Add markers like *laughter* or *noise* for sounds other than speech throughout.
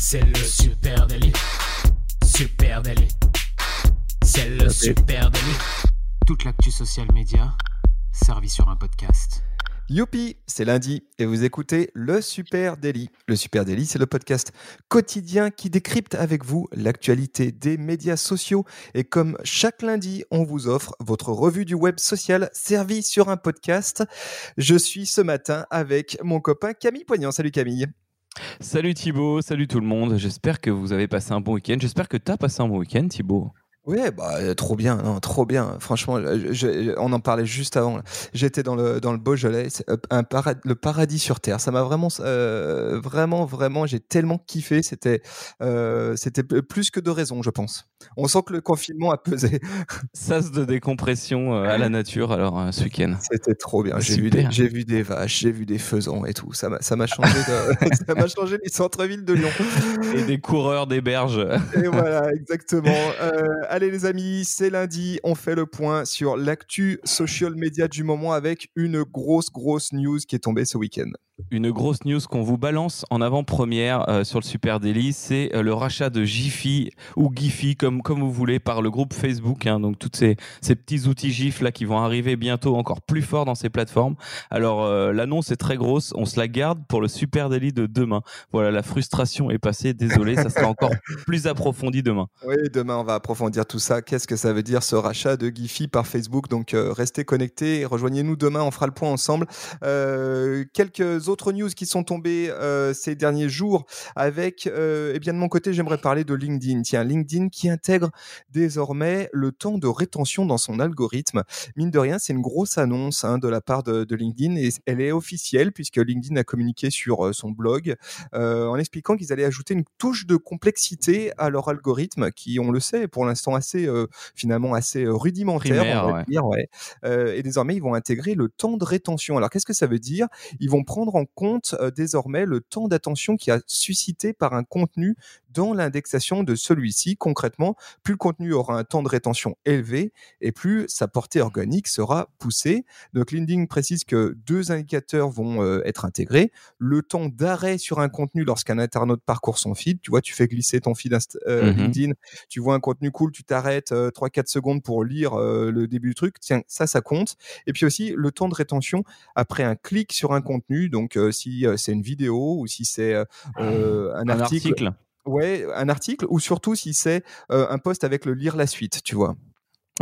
C'est le super délit. Super délit. C'est le super délit. Toute l'actu social média servie sur un podcast. Youpi, c'est lundi et vous écoutez le Super Daily. Le Super Daily, c'est le podcast quotidien qui décrypte avec vous l'actualité des médias sociaux. Et comme chaque lundi, on vous offre votre revue du web social servie sur un podcast. Je suis ce matin avec mon copain Camille Poignant. Salut Camille. Salut Thibaut, salut tout le monde. J'espère que vous avez passé un bon week-end. J'espère que tu as passé un bon week-end Thibaut. Oui, bah, euh, trop bien, non, trop bien. Franchement, euh, on en parlait juste avant. J'étais dans le, dans le Beaujolais, euh, le paradis sur Terre. Ça m'a vraiment, vraiment, vraiment, j'ai tellement kiffé. C'était c'était plus que de raison, je pense. On sent que le confinement a pesé. *laughs* Sas de décompression à la nature, alors, ce week-end. C'était trop bien. J'ai vu, des, vu des vaches, j'ai vu des faisans et tout. Ça m'a changé, *laughs* *laughs* ça m'a changé les centres-villes de Lyon. Et des coureurs des berges. Et voilà, exactement. Allez les amis, c'est lundi, on fait le point sur l'actu social media du moment avec une grosse grosse news qui est tombée ce week-end une grosse news qu'on vous balance en avant-première euh, sur le Super Daily, c'est euh, le rachat de Jiffy ou Giphy, comme, comme vous voulez, par le groupe Facebook. Hein, donc, tous ces, ces, petits outils GIF là qui vont arriver bientôt encore plus fort dans ces plateformes. Alors, euh, l'annonce est très grosse. On se la garde pour le Super Daily de demain. Voilà, la frustration est passée. Désolé, ça sera encore *laughs* plus approfondi demain. Oui, demain, on va approfondir tout ça. Qu'est-ce que ça veut dire ce rachat de Giphy par Facebook? Donc, restez connectés. Rejoignez-nous demain. On fera le point ensemble. quelques autres news qui sont tombées euh, ces derniers jours avec, euh, eh bien de mon côté, j'aimerais parler de LinkedIn. Tiens, LinkedIn qui intègre désormais le temps de rétention dans son algorithme. Mine de rien, c'est une grosse annonce hein, de la part de, LinkedIn et elle est officielle puisque LinkedIn a communiqué sur euh, son blog en expliquant qu'ils allaient ajouter une touche de complexité à leur algorithme qui, on le sait, pour l'instant assez finalement assez rudimentaire. et désormais, ils vont intégrer le temps de rétention. Alors, qu'est-ce que ça veut dire? Ils vont prendre compte désormais le temps d'attention qui a suscité par un contenu dans l'indexation de celui-ci. Concrètement, plus le contenu aura un temps de rétention élevé et plus sa portée organique sera poussée. Donc LinkedIn précise que deux indicateurs vont être intégrés. Le temps d'arrêt sur un contenu lorsqu'un internaute parcourt son feed. Tu vois, tu fais glisser ton feed mmh LinkedIn, tu vois un contenu cool, tu t'arrêtes 3-4 secondes pour lire le début du truc. Tiens, ça, ça compte. Et puis aussi le temps de rétention après un clic sur un contenu. Donc donc, si c'est une vidéo ou si c'est ah, un, article. Ouais, un article ou surtout si c'est un post avec le lire la suite, tu vois.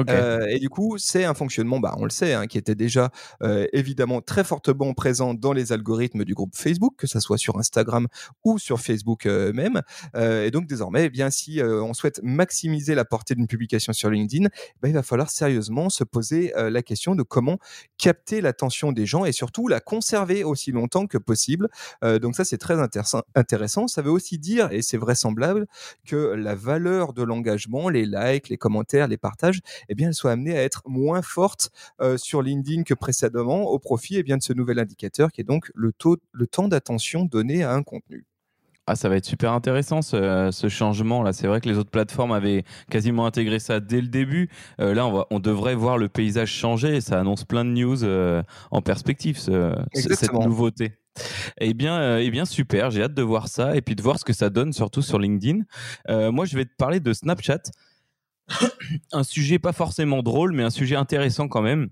Euh, et du coup, c'est un fonctionnement, bah, on le sait, hein, qui était déjà euh, évidemment très fortement présent dans les algorithmes du groupe Facebook, que ça soit sur Instagram ou sur Facebook euh, même. et donc désormais, eh bien, si on souhaite maximiser la portée d'une publication sur LinkedIn, bah, il va falloir sérieusement se poser la question de comment capter l'attention des gens et surtout la conserver aussi longtemps que possible. donc ça, c'est très intéressant. Ça veut aussi dire, et c'est vraisemblable, que la valeur de l'engagement, les likes, les commentaires, les partages, eh bien, elle soit amenée à être moins forte euh, sur LinkedIn que précédemment au profit eh bien, de ce nouvel indicateur qui est donc le, taux, le temps d'attention donné à un contenu. Ah, ça va être super intéressant ce, changement là. C'est vrai que les autres plateformes avaient quasiment intégré ça dès le début. Euh, là, on, va, on devrait voir le paysage changer. ça annonce plein de news euh, en perspective, cette nouveauté. Eh bien, eh bien, super. J'ai hâte de voir ça et puis de voir ce que ça donne, surtout sur LinkedIn. moi, je vais te parler de Snapchat un sujet pas forcément drôle, mais un sujet intéressant quand même.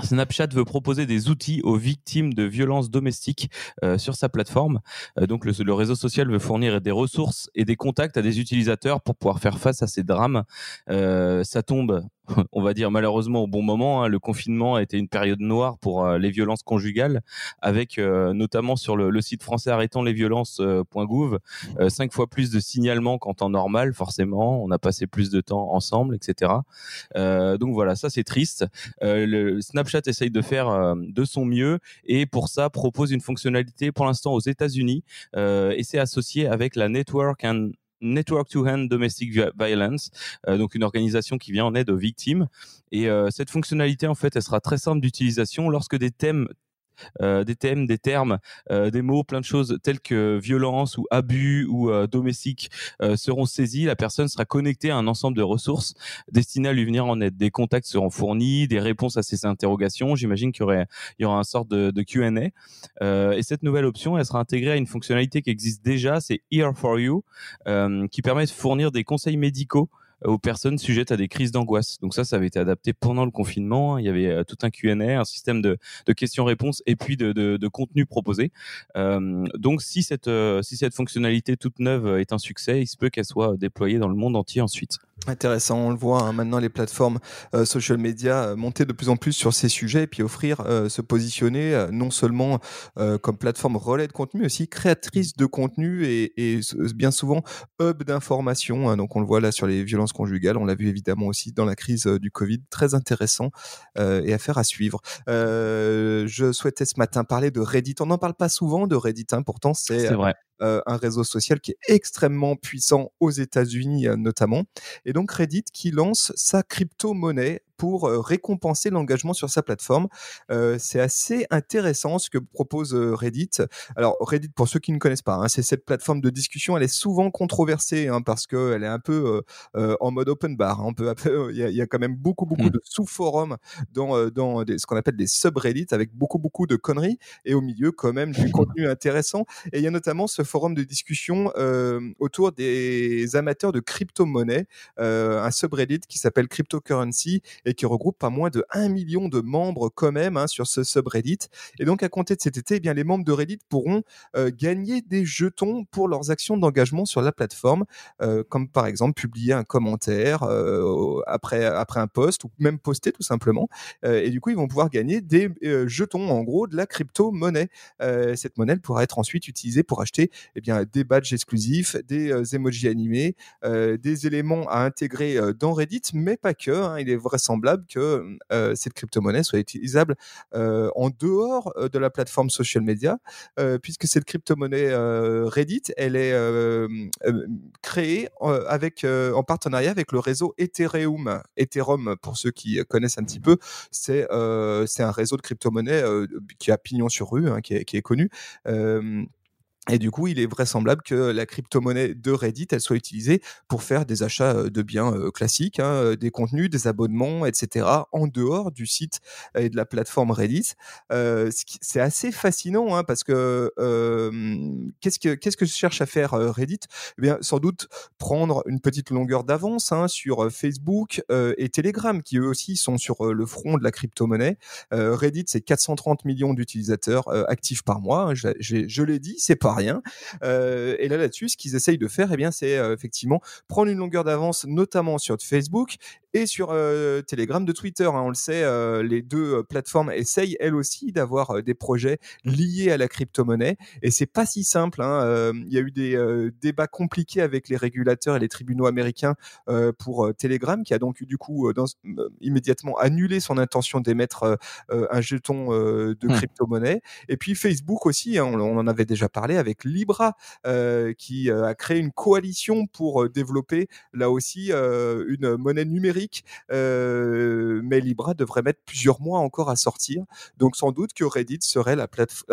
Snapchat veut proposer des outils aux victimes de violences domestiques euh, sur sa plateforme. Euh, donc le, réseau social veut fournir des ressources et des contacts à des utilisateurs pour pouvoir faire face à ces drames. Euh, ça tombe *laughs* on va dire malheureusement au bon moment. Hein. Le confinement a été une période noire pour euh, les violences conjugales, avec euh, notamment sur le, site français arrêtant les violences.gouv euh, cinq fois plus de signalements qu'en temps normal. Forcément, on a passé plus de temps ensemble, etc. donc voilà, ça c'est triste. le Snapchat essaye de faire de son mieux et pour ça propose une fonctionnalité pour l'instant aux États-Unis et c'est associé avec la Network and Network to Hand Domestic Violence, euh, donc une organisation qui vient en aide aux victimes. Et euh, cette fonctionnalité, en fait, elle sera très simple d'utilisation lorsque des thèmes des thèmes, des termes, des mots, plein de choses telles que violence ou abus ou domestique seront saisis. La personne sera connectée à un ensemble de ressources destinées à lui venir en aide. Des contacts seront fournis, des réponses à ses interrogations. J'imagine qu'il y il y aura un sorte de, de Q&A. et cette nouvelle option, elle sera intégrée à une fonctionnalité qui existe déjà, c'est Here for You, qui permet de fournir des conseils médicaux aux personnes sujettes à des crises d'angoisse. Donc ça, ça avait été adapté pendant le confinement. Il y avait euh, tout un Q&A, un système de, questions-réponses et puis de contenu proposé. Euh, donc si cette, euh, si cette fonctionnalité toute neuve est un succès, il se peut qu'elle soit déployée dans le monde entier ensuite. Intéressant, on le voit hein, maintenant les plateformes euh, social media euh, monter de plus en plus sur ces sujets et puis offrir, euh, se positionner non seulement comme plateforme relais de contenu, mais aussi créatrice de contenu et, et bien souvent hub d'information. Hein, donc on le voit là sur les violences conjugales, on l'a vu évidemment aussi dans la crise du Covid, très intéressant et affaire à suivre. je souhaitais ce matin parler de Reddit. On n'en parle pas souvent de Reddit, hein, pourtant c'est un réseau social qui est extrêmement puissant aux États-Unis notamment. Et donc Reddit qui lance sa crypto-monnaie pour récompenser l'engagement sur sa plateforme. Euh, c'est assez intéressant ce que propose Reddit. Alors Reddit, pour ceux qui ne connaissent pas, hein, c'est cette plateforme de discussion. Elle est souvent controversée hein, parce qu'elle est un peu en mode open bar. Hein. il y, a quand même beaucoup beaucoup mmh. de sous-forums dans, dans ce qu'on appelle des subreddits avec beaucoup beaucoup de conneries et au milieu quand même du *laughs* contenu intéressant. Et il y a notamment ce forum de discussion autour des amateurs de crypto-monnaie, un subreddit qui s'appelle Cryptocurrency et qui regroupe pas moins de 1 million de membres quand même hein, sur ce subreddit. Et donc à compter de cet été, eh bien les membres de Reddit pourront euh, gagner des jetons pour leurs actions d'engagement sur la plateforme, euh, comme par exemple publier un commentaire euh, après après un post ou même poster tout simplement. et du coup, ils vont pouvoir gagner des jetons, en gros, de la crypto-monnaie. cette monnaie pourra être ensuite utilisée pour acheter eh bien, des badges exclusifs, des emojis animés, des éléments à intégrer dans Reddit, mais pas que. Hein. il est vraisemblable que cette crypto-monnaie soit utilisable en dehors de la plateforme social media, puisque cette crypto-monnaie Reddit, elle est créée avec, en partenariat avec le réseau Ethereum. Ethereum, pour ceux qui connaissent un petit peu, c'est c'est un réseau de crypto-monnaie qui a pignon sur rue, hein, qui, est, connu. Et du coup, il est vraisemblable que la crypto-monnaie de Reddit, elle soit utilisée pour faire des achats de biens classiques, hein, des contenus, des abonnements, etc., en dehors du site et de la plateforme Reddit. C'est assez fascinant hein, parce que qu'est-ce que que cherche à faire Reddit? Eh bien, sans doute prendre une petite longueur d'avance hein, sur Facebook et Telegram, qui eux aussi sont sur le front de la crypto-monnaie. Reddit, c'est 430 millions d'utilisateurs actifs par mois. Je, je l'ai dit, c'est pas rien. Euh, et là, là-dessus, ce qu'ils essayent de faire, eh bien, c'est euh, effectivement prendre une longueur d'avance, notamment sur Facebook et sur euh, Telegram de Twitter. Hein. on le sait, les deux plateformes essayent elles aussi d'avoir des projets liés à la crypto-monnaie. Et c'est pas si simple. Hein. Il y a eu des débats compliqués avec les régulateurs et les tribunaux américains pour Telegram, qui a donc du coup dans, immédiatement annulé son intention d'émettre un jeton de mmh. crypto-monnaie. Et puis Facebook aussi, hein, on, on, en avait déjà parlé avec Libra, euh, qui euh, a créé une coalition pour euh, développer là aussi une monnaie numérique. Mais Libra devrait mettre plusieurs mois encore à sortir. Donc sans doute que Reddit serait la,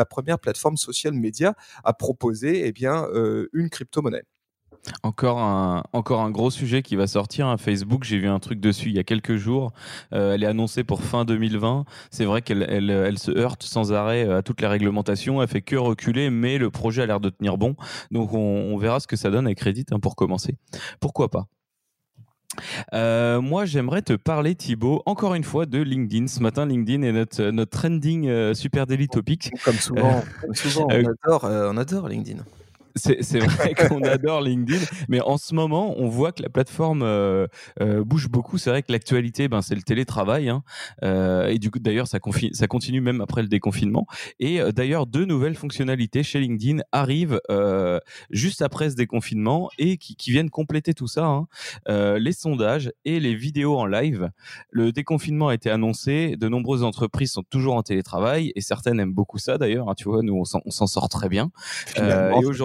première plateforme social média à proposer eh bien, une crypto-monnaie. Encore un, encore un gros sujet qui va sortir. hein. Facebook, j'ai vu un truc dessus il y a quelques jours. Elle est annoncée pour fin 2020. C'est vrai qu'elle elle, elle, se heurte sans arrêt à toutes les réglementations. Elle fait que reculer, mais le projet a l'air de tenir bon. Donc on, verra ce que ça donne avec Reddit hein, pour commencer. Pourquoi pas? Euh, moi, j'aimerais te parler, Thibaut, encore une fois de LinkedIn. Ce matin, LinkedIn est notre, notre trending super daily topic. Comme souvent, comme souvent on, adore, on adore LinkedIn. C'est vrai *laughs* qu'on adore LinkedIn, mais en ce moment, on voit que la plateforme euh, euh, bouge beaucoup. C'est vrai que l'actualité, ben, c'est le télétravail. Hein. Euh, et du coup, d'ailleurs, ça, ça, continue même après le déconfinement. Et d'ailleurs, deux nouvelles fonctionnalités chez LinkedIn arrivent juste après ce déconfinement et qui, qui viennent compléter tout ça. Hein. les sondages et les vidéos en live. Le déconfinement a été annoncé. De nombreuses entreprises sont toujours en télétravail et certaines aiment beaucoup ça d'ailleurs. Hein. Tu vois, nous, on s'en sort très bien. et aujourd'hui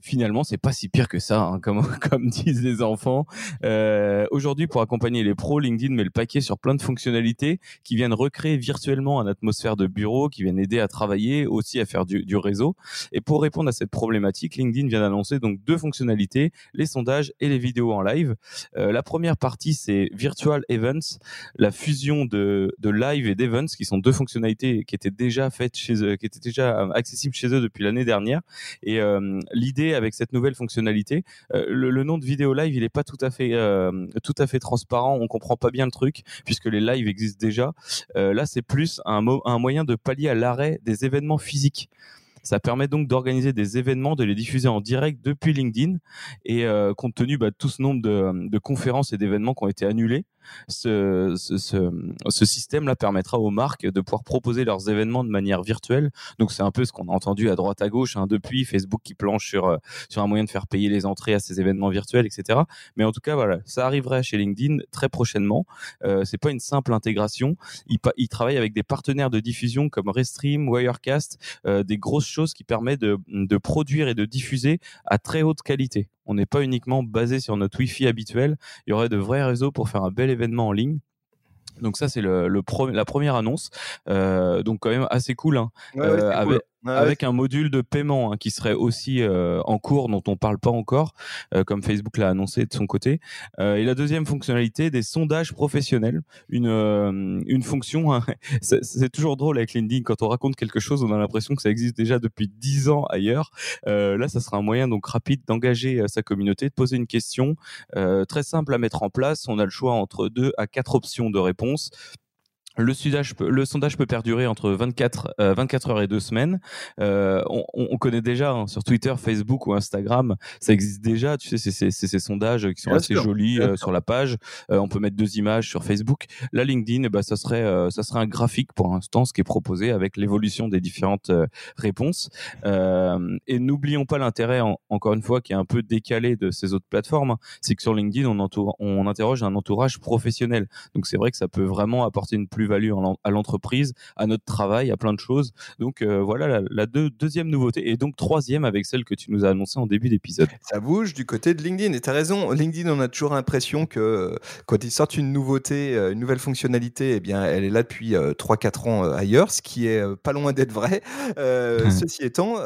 finalement, c'est pas si pire que ça, hein, comme, *laughs* comme disent les enfants. Euh, Aujourd'hui, pour accompagner les pros, LinkedIn met le paquet sur plein de fonctionnalités qui viennent recréer virtuellement une atmosphère de bureau, qui viennent aider à travailler, aussi à faire du, du réseau. Et pour répondre à cette problématique, LinkedIn vient d'annoncer donc deux fonctionnalités, les sondages et les vidéos en live. Euh, la première partie, c'est Virtual Events, la fusion de, de live et d'events, qui sont deux fonctionnalités qui étaient déjà faites chez eux, qui étaient déjà accessibles chez eux depuis l'année dernière. Et euh, l'idée avec cette nouvelle fonctionnalité, euh, le, nom de vidéo live, il n'est pas tout à fait euh, tout à fait transparent. On comprend pas bien le truc puisque les lives existent déjà. Euh, là, c'est plus un moyen de pallier à l'arrêt des événements physiques. Ça permet donc d'organiser des événements, de les diffuser en direct depuis LinkedIn. Et euh, compte tenu bah, de tout ce nombre de, de conférences et d'événements qui ont été annulés, ce, ce, ce, système-là permettra aux marques de pouvoir proposer leurs événements de manière virtuelle. Donc c'est un peu ce qu'on a entendu à droite à gauche hein, depuis Facebook qui planche sur euh, sur un moyen de faire payer les entrées à ces événements virtuels, etc. Mais en tout cas voilà, ça arriverait chez LinkedIn très prochainement. Euh, c'est pas une simple intégration. Il, il travaille avec des partenaires de diffusion comme Restream, Wirecast, euh, des grosses choses qui permettent de, de produire et de diffuser à très haute qualité. On n'est pas uniquement basé sur notre Wi-Fi habituel. Il y aurait de vrais réseaux pour faire un bel événement en ligne. Donc ça c'est le, le pro, la première annonce, euh, donc quand même assez cool, hein. ouais, ouais, euh, avec, cool. Ouais, avec un module de paiement hein, qui serait aussi euh, en cours, dont on parle pas encore, euh, comme Facebook l'a annoncé de son côté. Euh, et la deuxième fonctionnalité, des sondages professionnels, une euh, une fonction. Hein, *laughs* c'est toujours drôle avec LinkedIn quand on raconte quelque chose, on a l'impression que ça existe déjà depuis dix ans ailleurs. Euh, là, ça sera un moyen donc rapide d'engager sa communauté, de poser une question très simple à mettre en place. On a le choix entre deux à quatre options de réponse. Le, sudage, le sondage peut perdurer entre 24, euh, 24 heures et deux semaines. Euh, on, on, connaît déjà hein, sur Twitter, Facebook ou Instagram, ça existe déjà. Tu sais, c'est ces sondages qui sont bien assez sûr, jolis euh, sur la page. Euh, on peut mettre deux images sur Facebook. La LinkedIn, bah, ça serait euh, ça serait un graphique pour l'instant, ce qui est proposé avec l'évolution des différentes euh, réponses. et n'oublions pas l'intérêt, en, encore une fois, qui est un peu décalé de ces autres plateformes, c'est que sur LinkedIn, on, entoure, on interroge un entourage professionnel. Donc c'est vrai que ça peut vraiment apporter une plus plus-value à l'entreprise, à notre travail, à plein de choses. Donc euh, voilà la, la deux, deuxième nouveauté et donc troisième avec celle que tu nous as annoncée en début d'épisode. Ça bouge du côté de LinkedIn et tu as raison, LinkedIn on a toujours l'impression que euh, quand ils sortent une nouveauté, euh, une nouvelle fonctionnalité, eh bien elle est là depuis 3-4 ans ailleurs, ce qui est pas loin d'être vrai. Euh, mmh. Ceci étant,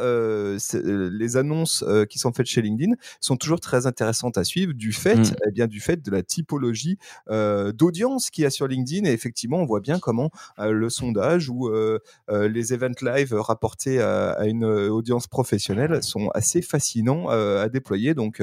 les annonces qui sont faites chez LinkedIn sont toujours très intéressantes à suivre du fait, mmh. eh bien, du fait de la typologie d'audience qu'il y a sur LinkedIn et effectivement on voit bien comment euh, le sondage ou euh, euh, les events live rapportés à, à, une audience professionnelle sont assez fascinants à déployer. Donc,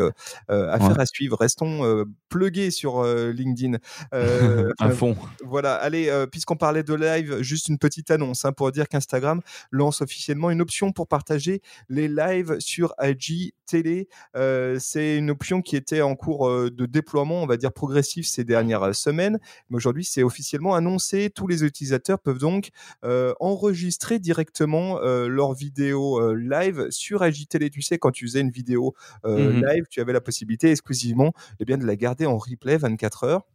affaire ouais. à suivre. Restons plugués sur LinkedIn. *laughs* à fond. Voilà. Allez, puisqu'on parlait de live, juste une petite annonce hein, pour dire qu'Instagram lance officiellement une option pour partager les lives sur IG Télé. c'est une option qui était en cours de déploiement, on va dire progressif ces dernières semaines, mais aujourd'hui c'est officiellement annoncé tous les utilisateurs peuvent donc euh, enregistrer directement euh, leur vidéo euh, live sur IGTV. Tu sais, quand tu faisais une vidéo mmh live, tu avais la possibilité exclusivement eh bien, de la garder en replay 24 heures.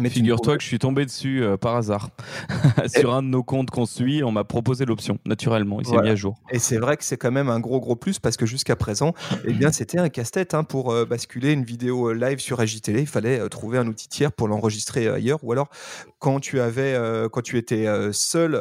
Mais figure-toi que je suis tombé dessus euh, par hasard *laughs* sur et... un de nos comptes qu'on suit. On m'a proposé l'option naturellement. Il s'est voilà. mis à jour. Et c'est vrai que c'est quand même un gros gros plus parce que jusqu'à présent, eh bien c'était un casse-tête hein, pour euh, basculer une vidéo live sur AJTV. Il fallait euh, trouver un outil tiers pour l'enregistrer ailleurs, ou alors quand tu avais, euh, quand tu étais seul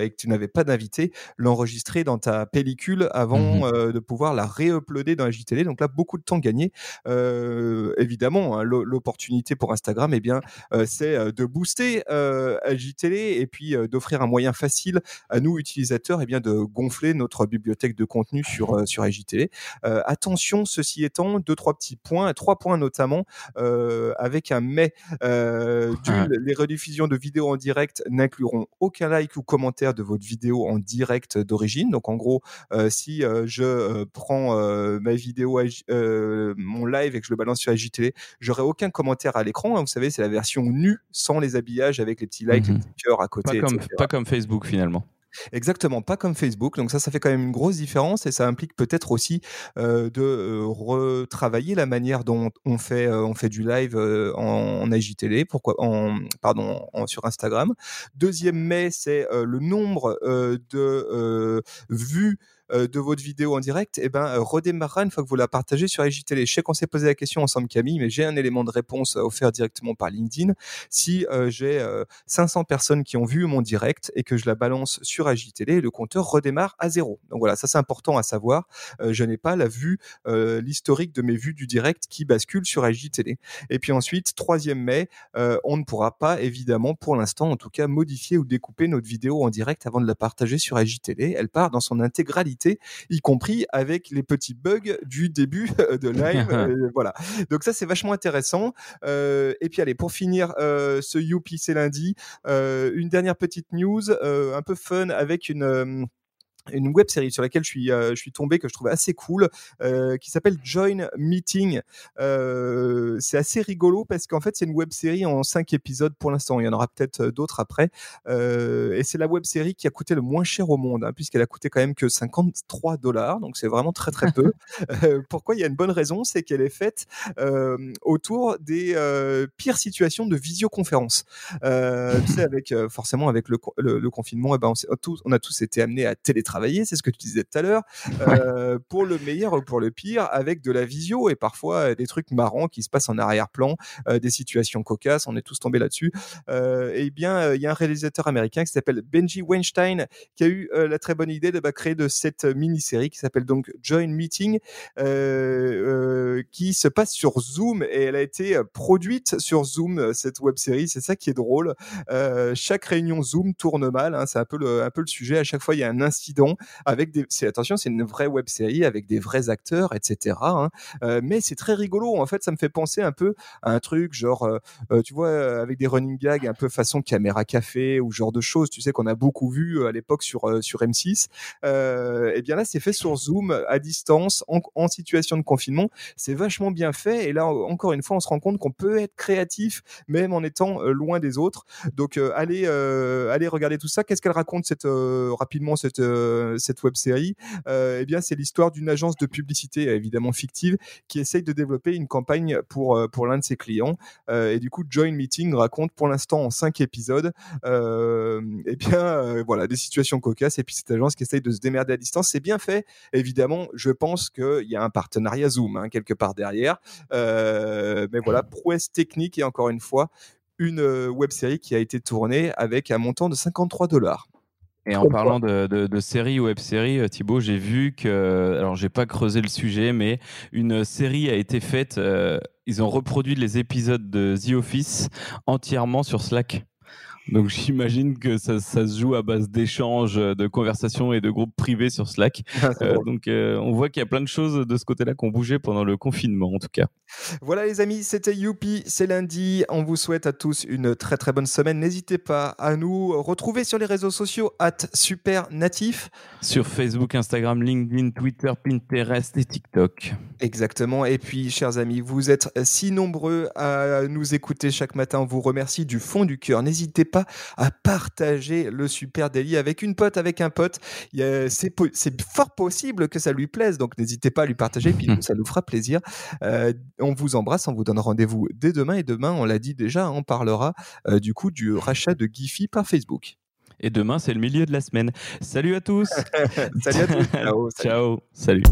et que tu n'avais pas d'invité, l'enregistrer dans ta pellicule avant mmh de pouvoir la réuploader dans AJTV. Donc là, beaucoup de temps gagné. évidemment, hein, l'opportunité pour Instagram, eh bien euh, c'est euh, de booster euh, AJTélé et puis d'offrir un moyen facile à nous utilisateurs et eh bien de gonfler notre bibliothèque de contenu sur sur AJTélé. attention, ceci étant, deux trois petits points, trois points notamment avec un mais. Les rediffusions de vidéos en direct n'incluront aucun like ou commentaire de votre vidéo en direct d'origine. Donc en gros, si je prends ma vidéo, mon live et que je le balance sur AJTélé, j'aurai aucun commentaire à l'écran. Hein. Vous savez, c'est la version nue sans les habillages avec les petits likes, mmh. les petits cœurs à côté. Pas comme, pas comme Facebook finalement. Exactement, pas comme Facebook. Donc ça, ça fait quand même une grosse différence et ça implique peut-être aussi euh, de euh, retravailler la manière dont on fait, euh, on fait du live en, en IGTV, pourquoi, en, pardon, en, sur Instagram. Deuxième mais, c'est le nombre de vues de votre vidéo en direct, eh ben, redémarrera une fois que vous la partagez sur IGTV. Je sais qu'on s'est posé la question ensemble, Camille, mais j'ai un élément de réponse offert directement par LinkedIn. Si j'ai 500 personnes qui ont vu mon direct et que je la balance sur IGTV, le compteur redémarre à zéro. Donc voilà, ça c'est important à savoir. je n'ai pas la vue, l'historique de mes vues du direct qui bascule sur IGTV. Et puis ensuite, troisième mai, on ne pourra pas évidemment pour l'instant en tout cas modifier ou découper notre vidéo en direct avant de la partager sur IGTV. Elle part dans son intégralité, y compris avec les petits bugs du début de live. *laughs* Euh, voilà. Donc ça c'est vachement intéressant. Euh, et puis allez, pour finir euh, ce Youpi c'est lundi, une dernière petite news un peu fun avec une une web série sur laquelle je suis, euh, je suis tombé que je trouvais assez cool, euh, qui s'appelle Join Meeting. Euh, c'est assez rigolo parce qu'en fait c'est une web série en cinq épisodes pour l'instant. Il y en aura peut-être d'autres après. et c'est la web série qui a coûté le moins cher au monde, hein, puisqu'elle a coûté quand même que 53 dollars. Donc c'est vraiment très très peu. *laughs* pourquoi Il y a une bonne raison, c'est qu'elle est faite autour des pires situations de visioconférence. tu sais, avec forcément avec le, confinement, eh ben on, on a tous été amenés à télétravailler c'est ce que tu disais tout à l'heure, euh, pour le meilleur ou pour le pire, avec de la visio et parfois euh, des trucs marrants qui se passent en arrière-plan, euh, des situations cocasses, on est tous tombés là-dessus. et bien, il y a un réalisateur américain qui s'appelle Benji Weinstein qui a eu la très bonne idée de bah, créer de cette mini-série qui s'appelle donc Join Meeting, qui se passe sur Zoom et elle a été produite sur Zoom, cette web-série. C'est ça qui est drôle. chaque réunion Zoom tourne mal, hein, c'est un peu le, un peu le sujet. À chaque fois, il y a un incident avec des. attention, c'est une vraie web série avec des vrais acteurs, etc. Hein. Euh, mais c'est très rigolo. En fait, ça me fait penser un peu à un truc genre, euh, euh, tu vois, avec des running gags un peu façon caméra café ou genre de choses. Tu sais qu'on a beaucoup vu à l'époque sur sur M6. et eh bien là, c'est fait sur Zoom à distance en, situation de confinement. C'est vachement bien fait. Et là, encore une fois, on se rend compte qu'on peut être créatif même en étant loin des autres. Donc allez allez regarder tout ça. Qu'est-ce qu'elle raconte cette rapidement cette cette web série, euh, eh bien c'est l'histoire d'une agence de publicité évidemment fictive qui essaye de développer une campagne pour euh, pour l'un de ses clients. et du coup, Join Meeting raconte pour l'instant en cinq épisodes, *laughs* eh bien voilà des situations cocasses et puis cette agence qui essaye de se démerder à distance. C'est bien fait, évidemment. Je pense qu'il y a un partenariat Zoom hein, quelque part derrière, mais voilà prouesse technique et encore une fois une web série qui a été tournée avec un montant de 53 dollars. Et en parlant de, de, séries ou web séries, euh, Thibaut, j'ai vu que, alors j'ai pas creusé le sujet, mais une série a été faite. Euh, ils ont reproduit les épisodes de The Office entièrement sur Slack. Donc j'imagine que ça, ça, se joue à base d'échanges, de conversations et de groupes privés sur Slack. *laughs* Ah, euh, donc euh, on voit qu'il y a plein de choses de ce côté-là qui ont bougé pendant le confinement en tout cas. Voilà les amis, c'était Youpi, c'est lundi. On vous souhaite à tous une très très bonne semaine. N'hésitez pas à nous retrouver sur les réseaux sociaux at super natif. Sur Facebook, Instagram, LinkedIn, Twitter, Pinterest et TikTok. Exactement. Et puis chers amis, vous êtes si nombreux à nous écouter chaque matin. On vous remercie du fond du cœur. N'hésitez pas à partager le super délit avec une pote, avec un pote. C'est fort possible que ça lui plaise, donc n'hésitez pas à lui partager, puis *laughs* ça nous fera plaisir. Euh, on vous embrasse, on vous donne rendez-vous dès demain, et demain, on l'a dit déjà, on parlera euh, du coup du rachat de Giphy par Facebook. Et demain, c'est le milieu de la semaine. Salut à tous. *laughs* salut à tous. Ciao. *laughs* Ciao. Salut.